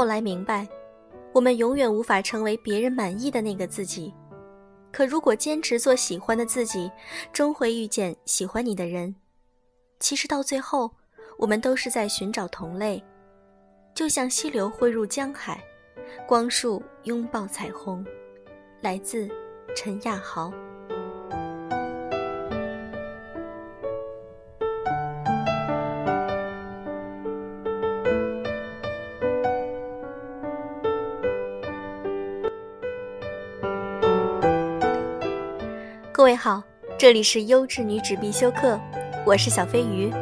后来明白，我们永远无法成为别人满意的那个自己。可如果坚持做喜欢的自己，终会遇见喜欢你的人。其实到最后，我们都是在寻找同类，就像溪流汇入江海，光束拥抱彩虹。来自陈亚豪。各位好，这里是优质女纸必修课，我是小飞鱼。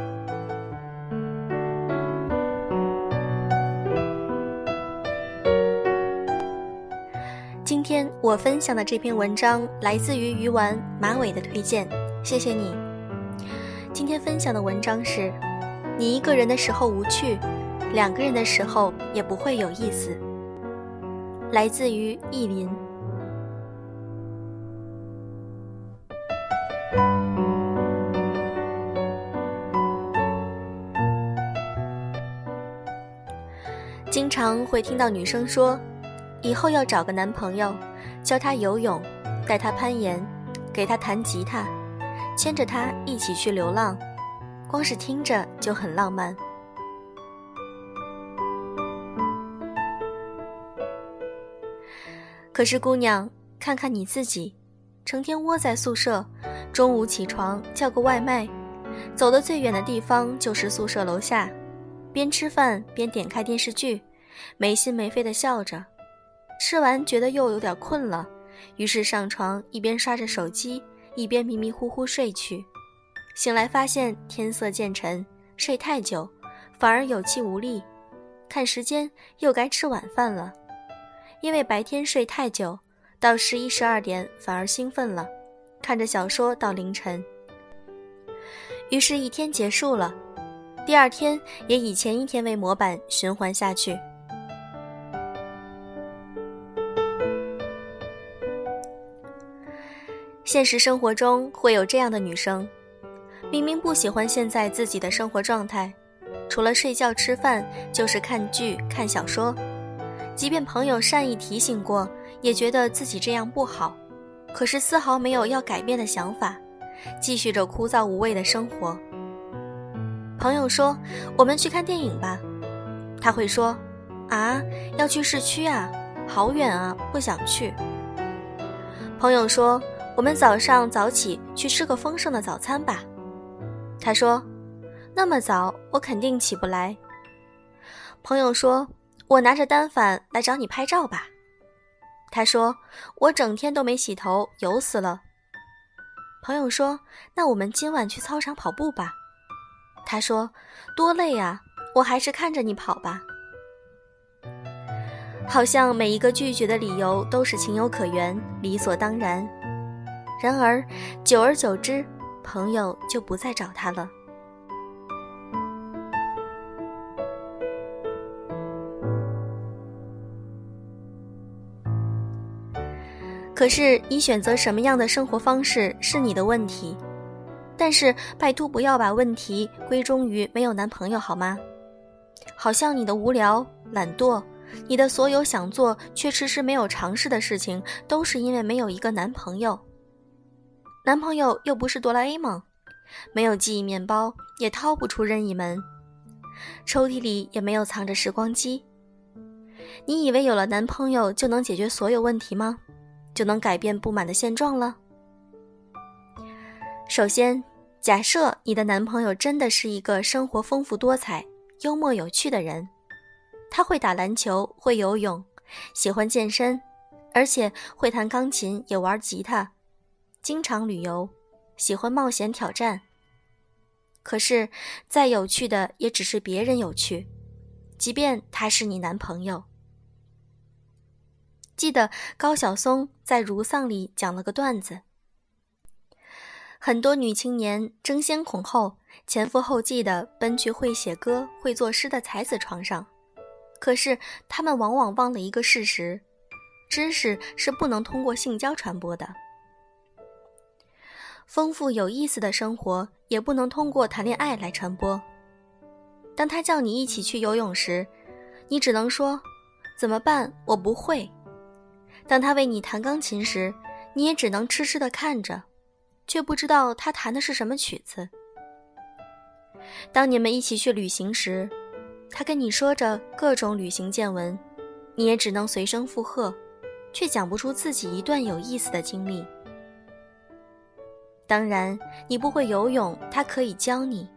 今天我分享的这篇文章来自于鱼丸马尾的推荐，谢谢你。今天分享的文章是：你一个人的时候无趣，两个人的时候也不会有意思。来自于意林。常会听到女生说，以后要找个男朋友，教他游泳，带他攀岩，给他弹吉他，牵着他一起去流浪，光是听着就很浪漫。可是姑娘，看看你自己，成天窝在宿舍，中午起床叫个外卖，走的最远的地方就是宿舍楼下。边吃饭边点开电视剧，没心没肺的笑着。吃完觉得又有点困了，于是上床一边刷着手机，一边迷迷糊糊睡去。醒来发现天色渐沉，睡太久反而有气无力。看时间又该吃晚饭了，因为白天睡太久，到十一十二点反而兴奋了，看着小说到凌晨。于是，一天结束了。第二天也以前一天为模板循环下去。现实生活中会有这样的女生，明明不喜欢现在自己的生活状态，除了睡觉吃饭就是看剧看小说，即便朋友善意提醒过，也觉得自己这样不好，可是丝毫没有要改变的想法，继续着枯燥无味的生活。朋友说：“我们去看电影吧。”他会说：“啊，要去市区啊，好远啊，不想去。”朋友说：“我们早上早起去吃个丰盛的早餐吧。”他说：“那么早，我肯定起不来。”朋友说：“我拿着单反来找你拍照吧。”他说：“我整天都没洗头，油死了。”朋友说：“那我们今晚去操场跑步吧。”他说：“多累啊，我还是看着你跑吧。”好像每一个拒绝的理由都是情有可原、理所当然。然而，久而久之，朋友就不再找他了。可是，你选择什么样的生活方式是你的问题。但是，拜托不要把问题归终于没有男朋友，好吗？好像你的无聊、懒惰，你的所有想做却迟迟没有尝试的事情，都是因为没有一个男朋友。男朋友又不是哆啦 A 梦，没有记忆面包，也掏不出任意门，抽屉里也没有藏着时光机。你以为有了男朋友就能解决所有问题吗？就能改变不满的现状了？首先，假设你的男朋友真的是一个生活丰富多彩、幽默有趣的人，他会打篮球、会游泳、喜欢健身，而且会弹钢琴也玩吉他，经常旅游，喜欢冒险挑战。可是，再有趣的也只是别人有趣，即便他是你男朋友。记得高晓松在《如丧》里讲了个段子。很多女青年争先恐后、前赴后继地奔去会写歌、会作诗的才子床上，可是她们往往忘了一个事实：知识是不能通过性交传播的。丰富有意思的生活也不能通过谈恋爱来传播。当他叫你一起去游泳时，你只能说：“怎么办？我不会。当他为你弹钢琴时，你也只能痴痴地看着，却不知道他弹的是什么曲子。当你们一起去旅行时，他跟你说着各种旅行见闻，你也只能随声附和，却讲不出自己一段有意思的经历。当然，你不会游泳，他可以教你；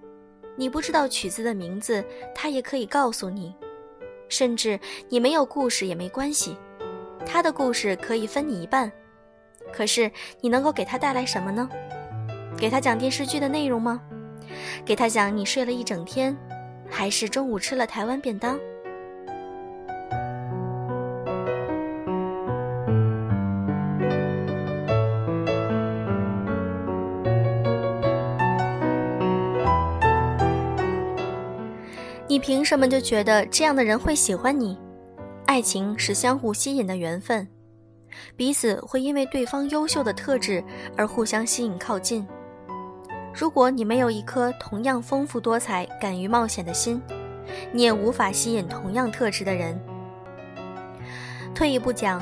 你不知道曲子的名字，他也可以告诉你。甚至你没有故事也没关系，他的故事可以分你一半。可是你能够给他带来什么呢？给他讲电视剧的内容吗？给他讲你睡了一整天，还是中午吃了台湾便当？你凭什么就觉得这样的人会喜欢你？爱情是相互吸引的缘分，彼此会因为对方优秀的特质而互相吸引靠近。如果你没有一颗同样丰富多彩、敢于冒险的心，你也无法吸引同样特质的人。退一步讲，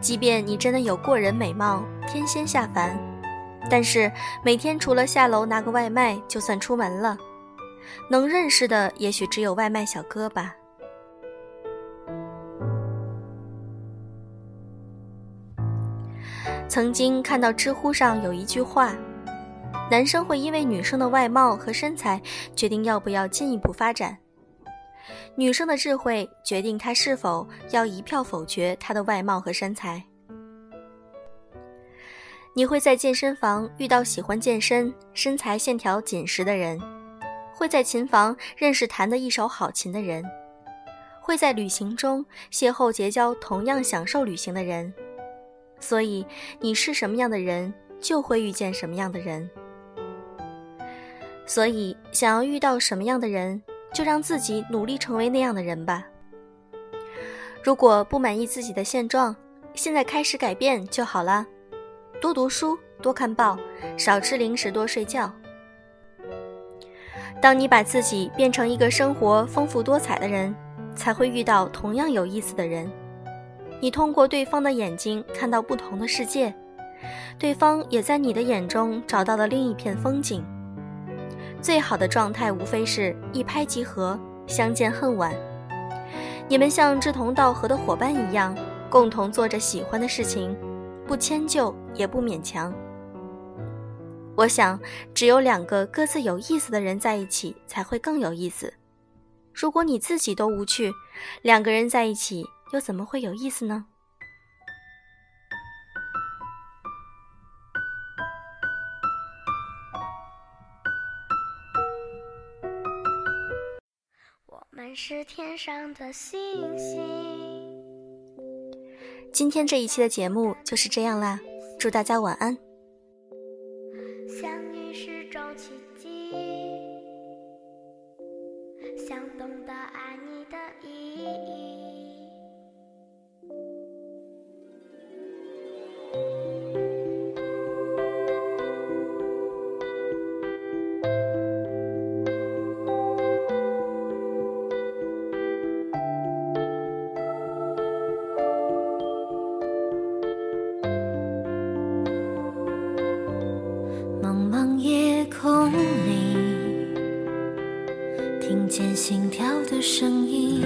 即便你真的有过人美貌、天仙下凡，但是每天除了下楼拿个外卖，就算出门了。能认识的也许只有外卖小哥吧。曾经看到知乎上有一句话：男生会因为女生的外貌和身材决定要不要进一步发展，女生的智慧决定他是否要一票否决他的外貌和身材。你会在健身房遇到喜欢健身、身材线条紧实的人。会在琴房认识弹得一手好琴的人，会在旅行中邂逅结交同样享受旅行的人，所以你是什么样的人，就会遇见什么样的人。所以想要遇到什么样的人，就让自己努力成为那样的人吧。如果不满意自己的现状，现在开始改变就好了。多读书，多看报，少吃零食，多睡觉。当你把自己变成一个生活丰富多彩的人，才会遇到同样有意思的人。你通过对方的眼睛看到不同的世界，对方也在你的眼中找到了另一片风景。最好的状态无非是一拍即合，相见恨晚。你们像志同道合的伙伴一样，共同做着喜欢的事情，不迁就也不勉强。我想，只有两个各自有意思的人在一起才会更有意思。如果你自己都无趣，两个人在一起又怎么会有意思呢？我们是天上的星星。今天这一期的节目就是这样啦，祝大家晚安。想懂得爱你的意义。心跳的声音，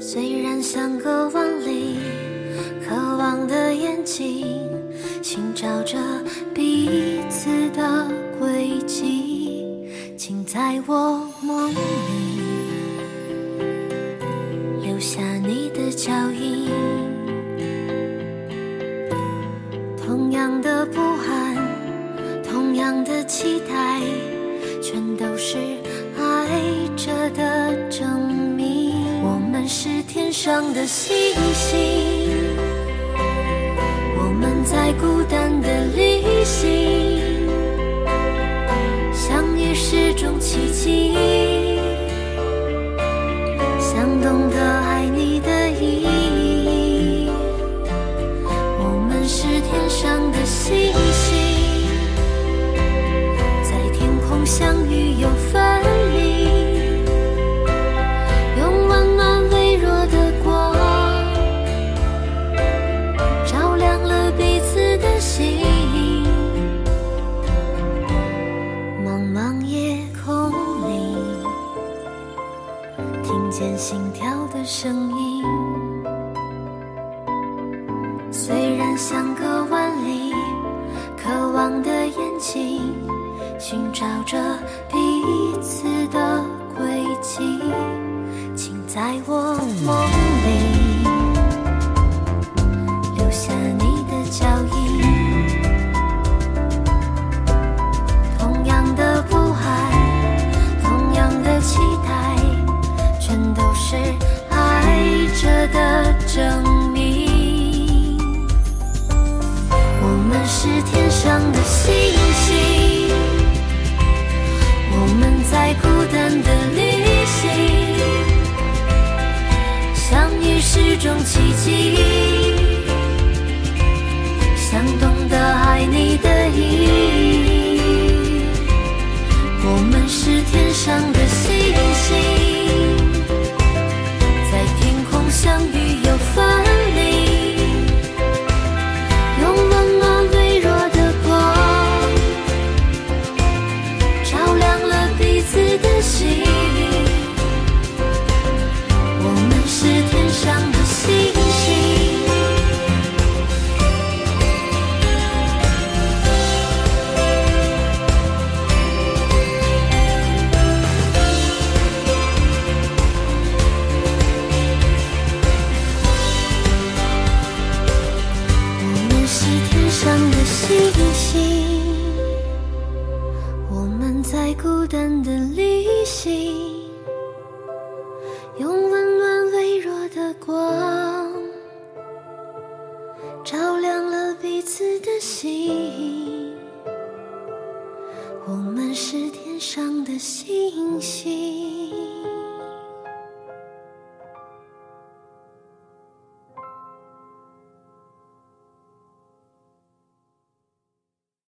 虽然相隔万里渴望的眼睛，寻找着彼的星星，寻找着彼此的轨迹请在我梦